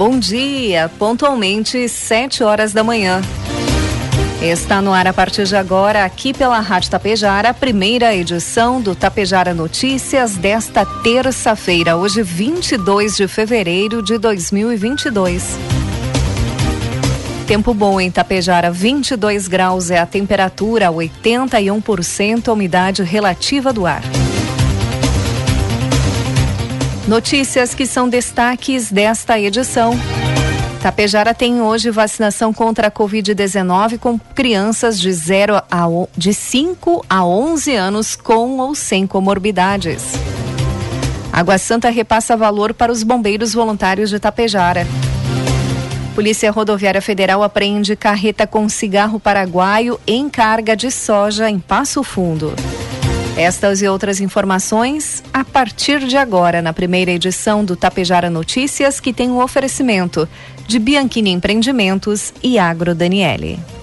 Bom dia, pontualmente sete horas da manhã. Está no ar a partir de agora, aqui pela Rádio Tapejara, a primeira edição do Tapejara Notícias desta terça-feira, hoje 22 de fevereiro de 2022. Tempo bom em Tapejara, 22 graus é a temperatura, 81% a umidade relativa do ar. Notícias que são destaques desta edição. Tapejara tem hoje vacinação contra a Covid-19 com crianças de 0 a de 5 a 11 anos com ou sem comorbidades. Água Santa repassa valor para os bombeiros voluntários de Tapejara. Polícia Rodoviária Federal apreende carreta com cigarro paraguaio em carga de soja em Passo Fundo. Estas e outras informações a partir de agora, na primeira edição do Tapejara Notícias, que tem o um oferecimento de Bianchini Empreendimentos e Agro Daniele.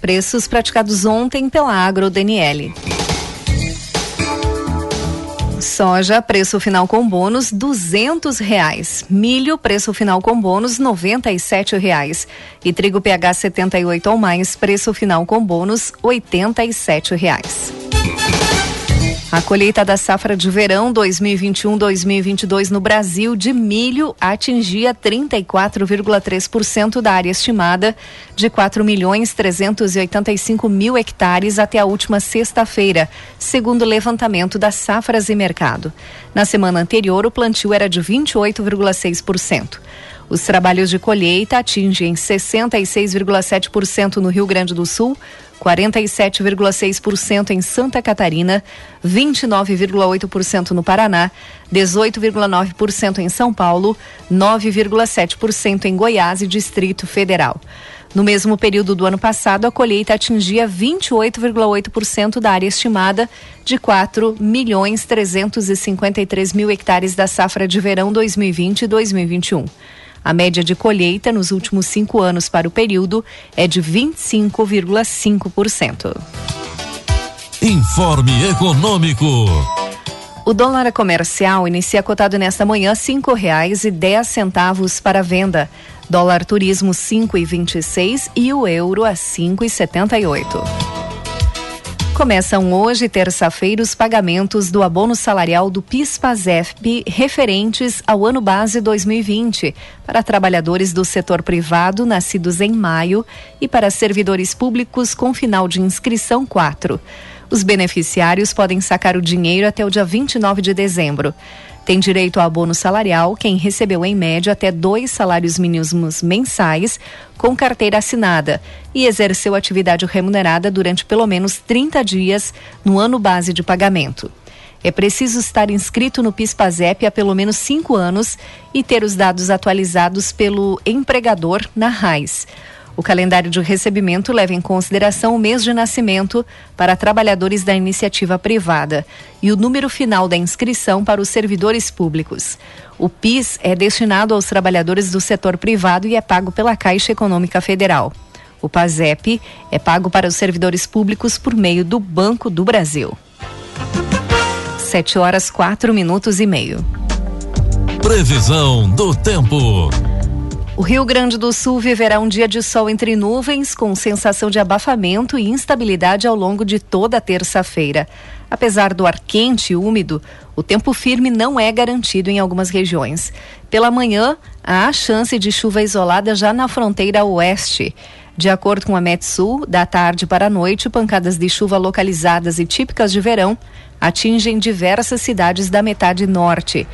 preços praticados ontem pela Agro DNL. Soja, preço final com bônus, duzentos reais. Milho, preço final com bônus, noventa e sete reais. E trigo PH 78 ou mais, preço final com bônus, oitenta e sete reais. A colheita da safra de verão 2021-2022 no Brasil de milho atingia 34,3% da área estimada de 4 milhões 385 mil hectares até a última sexta-feira, segundo o levantamento das safras e mercado. Na semana anterior, o plantio era de 28,6%. Os trabalhos de colheita atingem 66,7% no Rio Grande do Sul, 47,6% em Santa Catarina, 29,8% no Paraná, 18,9% em São Paulo, 9,7% em Goiás e Distrito Federal. No mesmo período do ano passado, a colheita atingia 28,8% da área estimada de 4 milhões 353 mil hectares da safra de verão 2020 e 2021. A média de colheita nos últimos cinco anos para o período é de 25,5%. Informe Econômico. O dólar comercial inicia cotado nesta manhã cinco reais e dez centavos para venda. Dólar turismo cinco e vinte e seis e o euro a cinco e setenta e oito. Começam hoje, terça-feira, os pagamentos do abono salarial do PIS/PASEFP referentes ao ano base 2020 para trabalhadores do setor privado nascidos em maio e para servidores públicos com final de inscrição 4. Os beneficiários podem sacar o dinheiro até o dia 29 de dezembro. Tem direito ao abono salarial quem recebeu em média até dois salários mínimos mensais com carteira assinada e exerceu atividade remunerada durante pelo menos 30 dias no ano base de pagamento. É preciso estar inscrito no PIS/PASEP há pelo menos cinco anos e ter os dados atualizados pelo empregador na RAIS. O calendário de recebimento leva em consideração o mês de nascimento para trabalhadores da iniciativa privada e o número final da inscrição para os servidores públicos. O PIS é destinado aos trabalhadores do setor privado e é pago pela Caixa Econômica Federal. O PASEP é pago para os servidores públicos por meio do Banco do Brasil. 7 horas 4 minutos e meio. Previsão do tempo. O Rio Grande do Sul viverá um dia de sol entre nuvens, com sensação de abafamento e instabilidade ao longo de toda a terça-feira. Apesar do ar quente e úmido, o tempo firme não é garantido em algumas regiões. Pela manhã, há chance de chuva isolada já na fronteira oeste. De acordo com a Metsul, da tarde para a noite, pancadas de chuva localizadas e típicas de verão atingem diversas cidades da metade norte.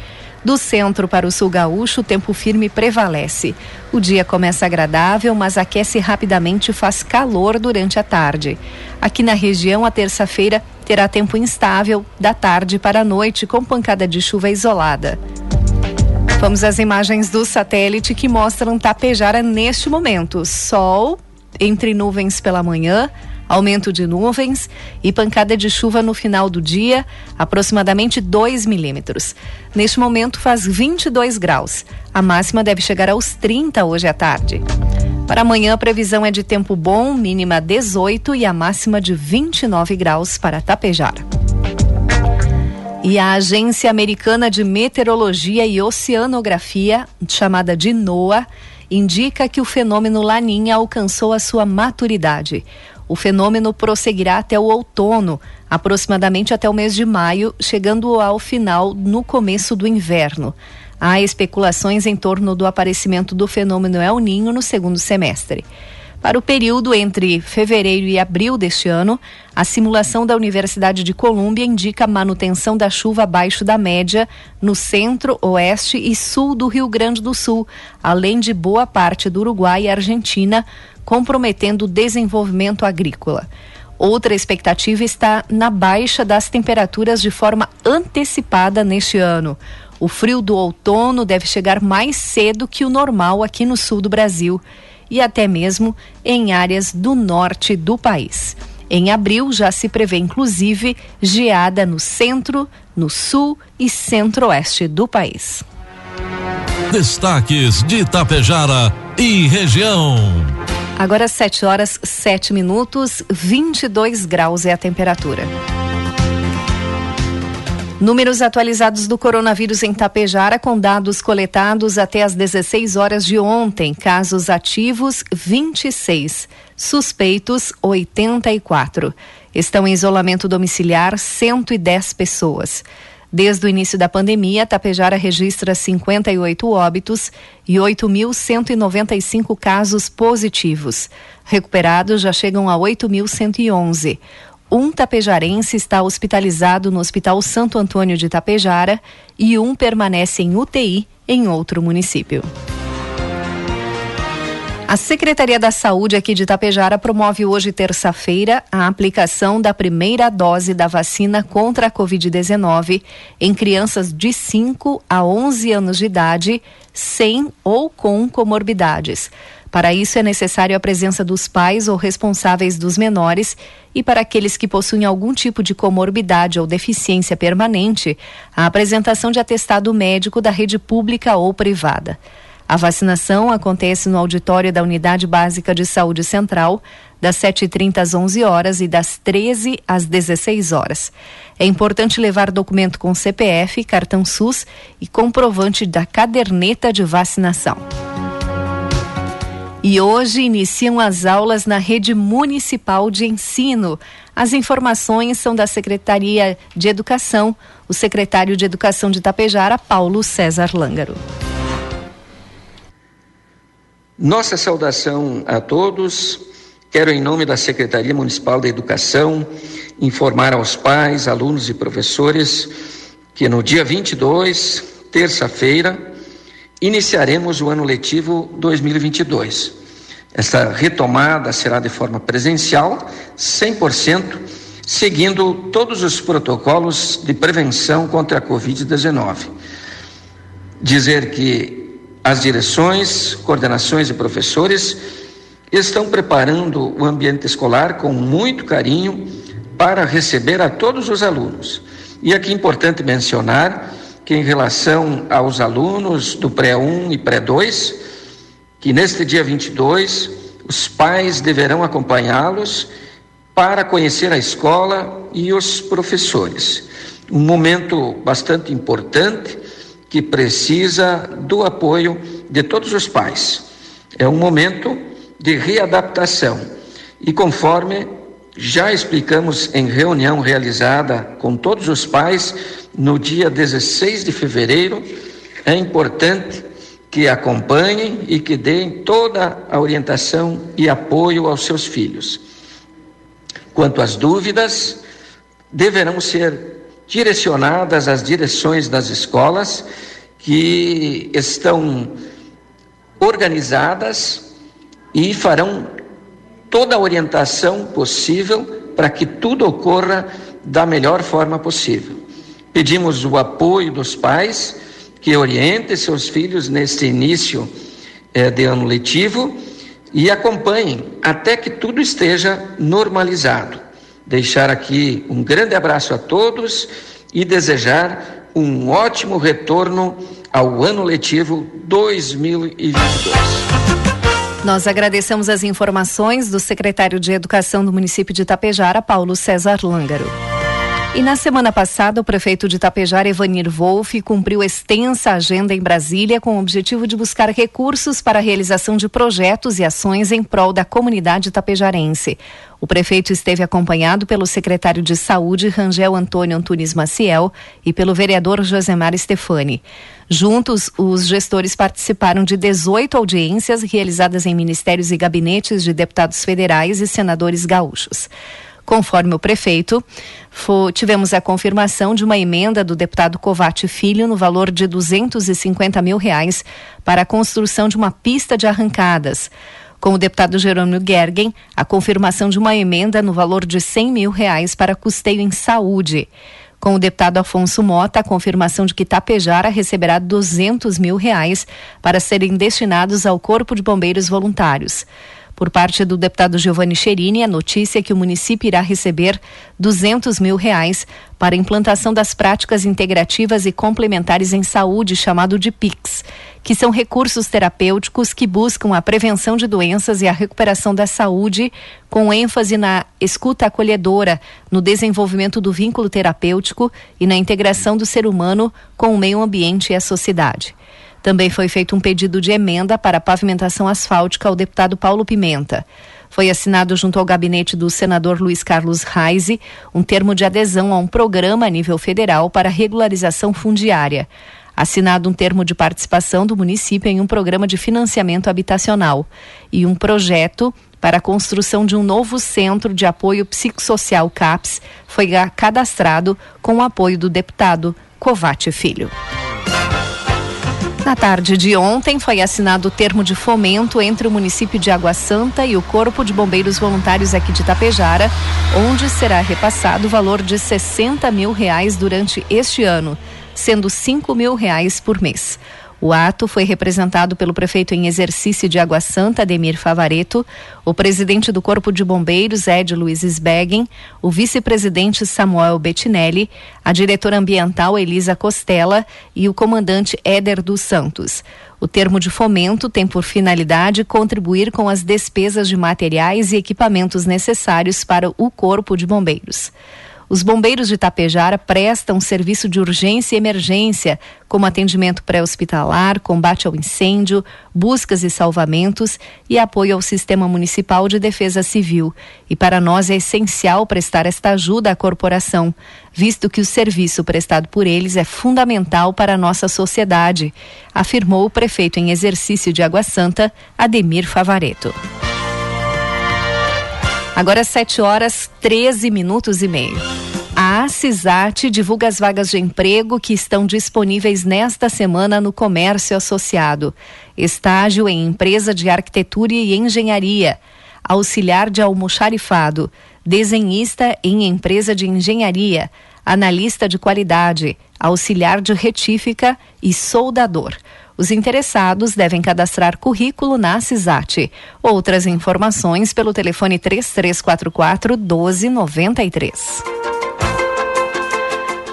Do centro para o sul gaúcho, o tempo firme prevalece. O dia começa agradável, mas aquece rapidamente e faz calor durante a tarde. Aqui na região, a terça-feira terá tempo instável da tarde para a noite, com pancada de chuva isolada. Vamos às imagens do satélite que mostram Tapejara neste momento. Sol entre nuvens pela manhã aumento de nuvens e pancada de chuva no final do dia, aproximadamente 2 milímetros. Neste momento faz 22 graus. A máxima deve chegar aos 30 hoje à tarde. Para amanhã, a previsão é de tempo bom, mínima 18 e a máxima de 29 graus para Tapejar. E a Agência Americana de Meteorologia e Oceanografia, chamada de NOAA, indica que o fenômeno Laninha alcançou a sua maturidade. O fenômeno prosseguirá até o outono, aproximadamente até o mês de maio, chegando ao final no começo do inverno. Há especulações em torno do aparecimento do fenômeno El Ninho no segundo semestre. Para o período entre fevereiro e abril deste ano, a simulação da Universidade de Colômbia indica manutenção da chuva abaixo da média no centro, oeste e sul do Rio Grande do Sul, além de boa parte do Uruguai e Argentina, comprometendo o desenvolvimento agrícola. Outra expectativa está na baixa das temperaturas de forma antecipada neste ano. O frio do outono deve chegar mais cedo que o normal aqui no sul do Brasil e até mesmo em áreas do norte do país. Em abril já se prevê inclusive geada no centro, no sul e centro-oeste do país. Destaques de Itapejara e região. Agora 7 horas 7 minutos, 22 graus é a temperatura. Números atualizados do coronavírus em Tapejara com dados coletados até as 16 horas de ontem. Casos ativos 26, suspeitos 84. Estão em isolamento domiciliar 110 pessoas. Desde o início da pandemia, Tapejara registra 58 óbitos e 8.195 casos positivos. Recuperados já chegam a 8.111 um tapejarense está hospitalizado no Hospital Santo Antônio de Tapejara e um permanece em UTI em outro município. A Secretaria da Saúde aqui de Tapejara promove hoje, terça-feira, a aplicação da primeira dose da vacina contra a Covid-19 em crianças de 5 a 11 anos de idade, sem ou com comorbidades. Para isso, é necessário a presença dos pais ou responsáveis dos menores e, para aqueles que possuem algum tipo de comorbidade ou deficiência permanente, a apresentação de atestado médico da rede pública ou privada. A vacinação acontece no auditório da Unidade Básica de Saúde Central, das 7h30 às 11 horas e das 13 às 16 horas. É importante levar documento com CPF, cartão SUS e comprovante da caderneta de vacinação. E hoje iniciam as aulas na rede municipal de ensino. As informações são da Secretaria de Educação, o secretário de Educação de Tapejara, Paulo César Lângaro. Nossa saudação a todos. Quero, em nome da Secretaria Municipal da Educação, informar aos pais, alunos e professores que no dia 22, terça-feira, iniciaremos o ano letivo 2022. Essa retomada será de forma presencial, 100%, seguindo todos os protocolos de prevenção contra a Covid-19. Dizer que as direções, coordenações e professores estão preparando o ambiente escolar com muito carinho para receber a todos os alunos. E aqui é importante mencionar que, em relação aos alunos do pré-1 e pré-2, que neste dia 22, os pais deverão acompanhá-los para conhecer a escola e os professores. Um momento bastante importante que precisa do apoio de todos os pais. É um momento de readaptação e conforme já explicamos em reunião realizada com todos os pais no dia 16 de fevereiro, é importante que acompanhem e que deem toda a orientação e apoio aos seus filhos. Quanto às dúvidas, deverão ser direcionadas às direções das escolas que estão organizadas e farão toda a orientação possível para que tudo ocorra da melhor forma possível. Pedimos o apoio dos pais que orientem seus filhos neste início eh, de ano letivo e acompanhem até que tudo esteja normalizado. Deixar aqui um grande abraço a todos e desejar um ótimo retorno ao ano letivo 2022. Nós agradecemos as informações do secretário de Educação do município de Itapejara, Paulo César Lângaro. E na semana passada, o prefeito de Tapejar, Evanir Wolff, cumpriu extensa agenda em Brasília com o objetivo de buscar recursos para a realização de projetos e ações em prol da comunidade tapejarense. O prefeito esteve acompanhado pelo secretário de Saúde, Rangel Antônio Antunes Maciel, e pelo vereador Josemar Stefani. Juntos, os gestores participaram de 18 audiências realizadas em ministérios e gabinetes de deputados federais e senadores gaúchos. Conforme o prefeito, tivemos a confirmação de uma emenda do deputado Covate Filho no valor de 250 mil reais para a construção de uma pista de arrancadas. Com o deputado Jerônimo Gergen, a confirmação de uma emenda no valor de 100 mil reais para custeio em saúde. Com o deputado Afonso Mota, a confirmação de que Tapejara receberá 200 mil reais para serem destinados ao Corpo de Bombeiros Voluntários. Por parte do deputado Giovanni Cherini, a notícia é que o município irá receber 200 mil reais para a implantação das práticas integrativas e complementares em saúde, chamado de PICS, que são recursos terapêuticos que buscam a prevenção de doenças e a recuperação da saúde, com ênfase na escuta acolhedora, no desenvolvimento do vínculo terapêutico e na integração do ser humano com o meio ambiente e a sociedade. Também foi feito um pedido de emenda para pavimentação asfáltica ao deputado Paulo Pimenta. Foi assinado junto ao gabinete do senador Luiz Carlos Reise um termo de adesão a um programa a nível federal para regularização fundiária. Assinado um termo de participação do município em um programa de financiamento habitacional e um projeto para a construção de um novo centro de apoio psicossocial CAPS foi cadastrado com o apoio do deputado Covate Filho. Na tarde de ontem foi assinado o termo de fomento entre o município de Água Santa e o Corpo de Bombeiros Voluntários aqui de Tapejara, onde será repassado o valor de 60 mil reais durante este ano, sendo 5 mil reais por mês. O ato foi representado pelo prefeito em exercício de Água Santa, Ademir Favareto, o presidente do Corpo de Bombeiros, Ed Luiz Sbeggen, o vice-presidente Samuel Bettinelli, a diretora ambiental Elisa Costela e o comandante Éder dos Santos. O termo de fomento tem por finalidade contribuir com as despesas de materiais e equipamentos necessários para o Corpo de Bombeiros. Os bombeiros de Tapejara prestam serviço de urgência e emergência, como atendimento pré-hospitalar, combate ao incêndio, buscas e salvamentos e apoio ao Sistema Municipal de Defesa Civil. E para nós é essencial prestar esta ajuda à corporação, visto que o serviço prestado por eles é fundamental para a nossa sociedade, afirmou o prefeito em exercício de Água Santa, Ademir Favareto. Agora 7 horas 13 minutos e meio. A CISAT divulga as vagas de emprego que estão disponíveis nesta semana no comércio associado. Estágio em empresa de arquitetura e engenharia, auxiliar de almoxarifado, desenhista em empresa de engenharia, analista de qualidade, auxiliar de retífica e soldador. Os interessados devem cadastrar currículo na CISAT. Outras informações pelo telefone 3344 1293.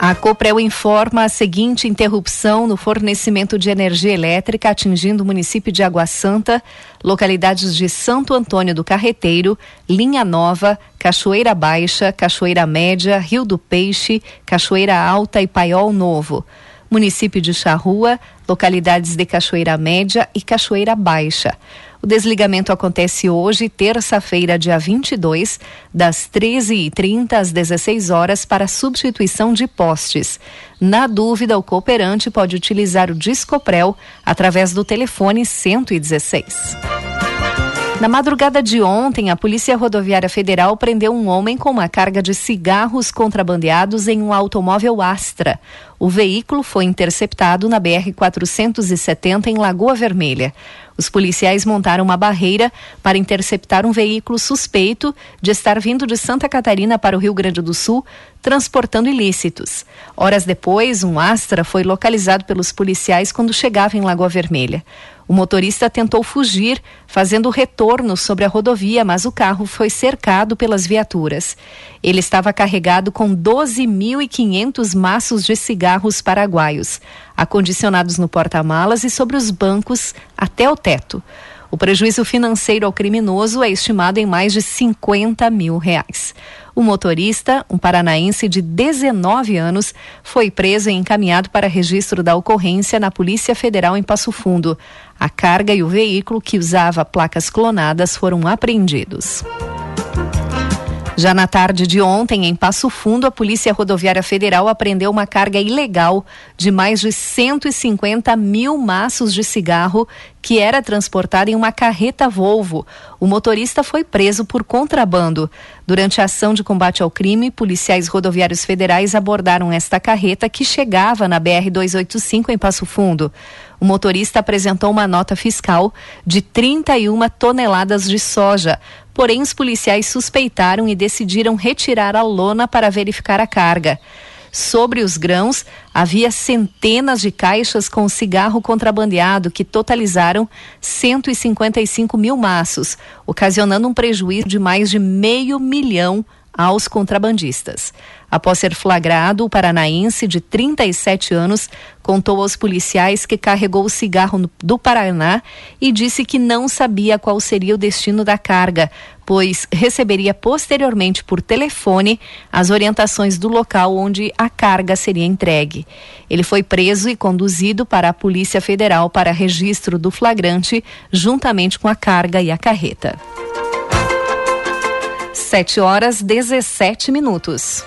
A Coprel informa a seguinte interrupção no fornecimento de energia elétrica atingindo o município de Água Santa, localidades de Santo Antônio do Carreteiro, Linha Nova, Cachoeira Baixa, Cachoeira Média, Rio do Peixe, Cachoeira Alta e Paiol Novo. Município de Charrua, localidades de Cachoeira Média e Cachoeira Baixa. O desligamento acontece hoje, terça-feira, dia 22, das 13h30 às 16 horas para substituição de postes. Na dúvida, o cooperante pode utilizar o Discoprel através do telefone 116. Na madrugada de ontem, a Polícia Rodoviária Federal prendeu um homem com uma carga de cigarros contrabandeados em um automóvel Astra. O veículo foi interceptado na BR-470 em Lagoa Vermelha. Os policiais montaram uma barreira para interceptar um veículo suspeito de estar vindo de Santa Catarina para o Rio Grande do Sul, transportando ilícitos. Horas depois, um Astra foi localizado pelos policiais quando chegava em Lagoa Vermelha. O motorista tentou fugir, fazendo retorno sobre a rodovia, mas o carro foi cercado pelas viaturas. Ele estava carregado com 12.500 maços de cigarros paraguaios, acondicionados no porta-malas e sobre os bancos até o teto. O prejuízo financeiro ao criminoso é estimado em mais de 50 mil reais. O motorista, um paranaense de 19 anos, foi preso e encaminhado para registro da ocorrência na Polícia Federal em Passo Fundo. A carga e o veículo que usava placas clonadas foram apreendidos. Já na tarde de ontem, em Passo Fundo, a Polícia Rodoviária Federal apreendeu uma carga ilegal de mais de 150 mil maços de cigarro que era transportada em uma carreta Volvo. O motorista foi preso por contrabando. Durante a ação de combate ao crime, policiais rodoviários federais abordaram esta carreta que chegava na BR-285 em Passo Fundo. O motorista apresentou uma nota fiscal de 31 toneladas de soja, porém os policiais suspeitaram e decidiram retirar a lona para verificar a carga. Sobre os grãos, havia centenas de caixas com cigarro contrabandeado que totalizaram 155 mil maços, ocasionando um prejuízo de mais de meio milhão aos contrabandistas. Após ser flagrado, o paranaense de 37 anos contou aos policiais que carregou o cigarro do Paraná e disse que não sabia qual seria o destino da carga, pois receberia posteriormente por telefone as orientações do local onde a carga seria entregue. Ele foi preso e conduzido para a Polícia Federal para registro do flagrante, juntamente com a carga e a carreta. 7 horas 17 minutos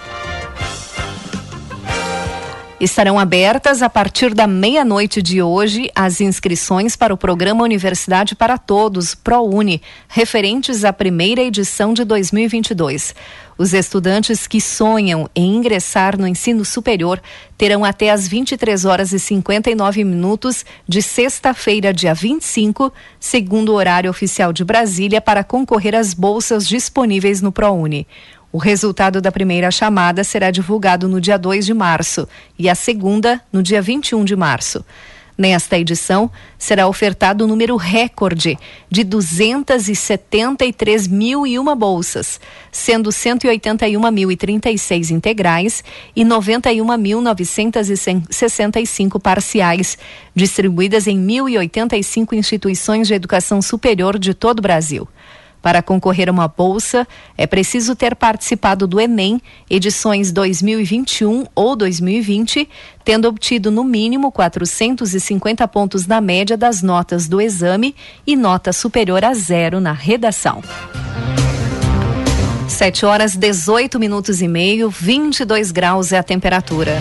estarão abertas a partir da meia-noite de hoje as inscrições para o programa Universidade para Todos, ProUni, referentes à primeira edição de 2022. Os estudantes que sonham em ingressar no ensino superior terão até as 23 horas e 59 minutos de sexta-feira, dia 25, segundo o horário oficial de Brasília, para concorrer às bolsas disponíveis no ProUni. O resultado da primeira chamada será divulgado no dia 2 de março e a segunda no dia 21 de março. Nesta edição, será ofertado o número recorde de 273.001 bolsas, sendo 181.036 integrais e 91.965 parciais, distribuídas em 1.085 instituições de educação superior de todo o Brasil. Para concorrer a uma bolsa, é preciso ter participado do Enem, edições 2021 ou 2020, tendo obtido no mínimo 450 pontos na média das notas do exame e nota superior a zero na redação. 7 horas 18 minutos e meio, 22 graus é a temperatura.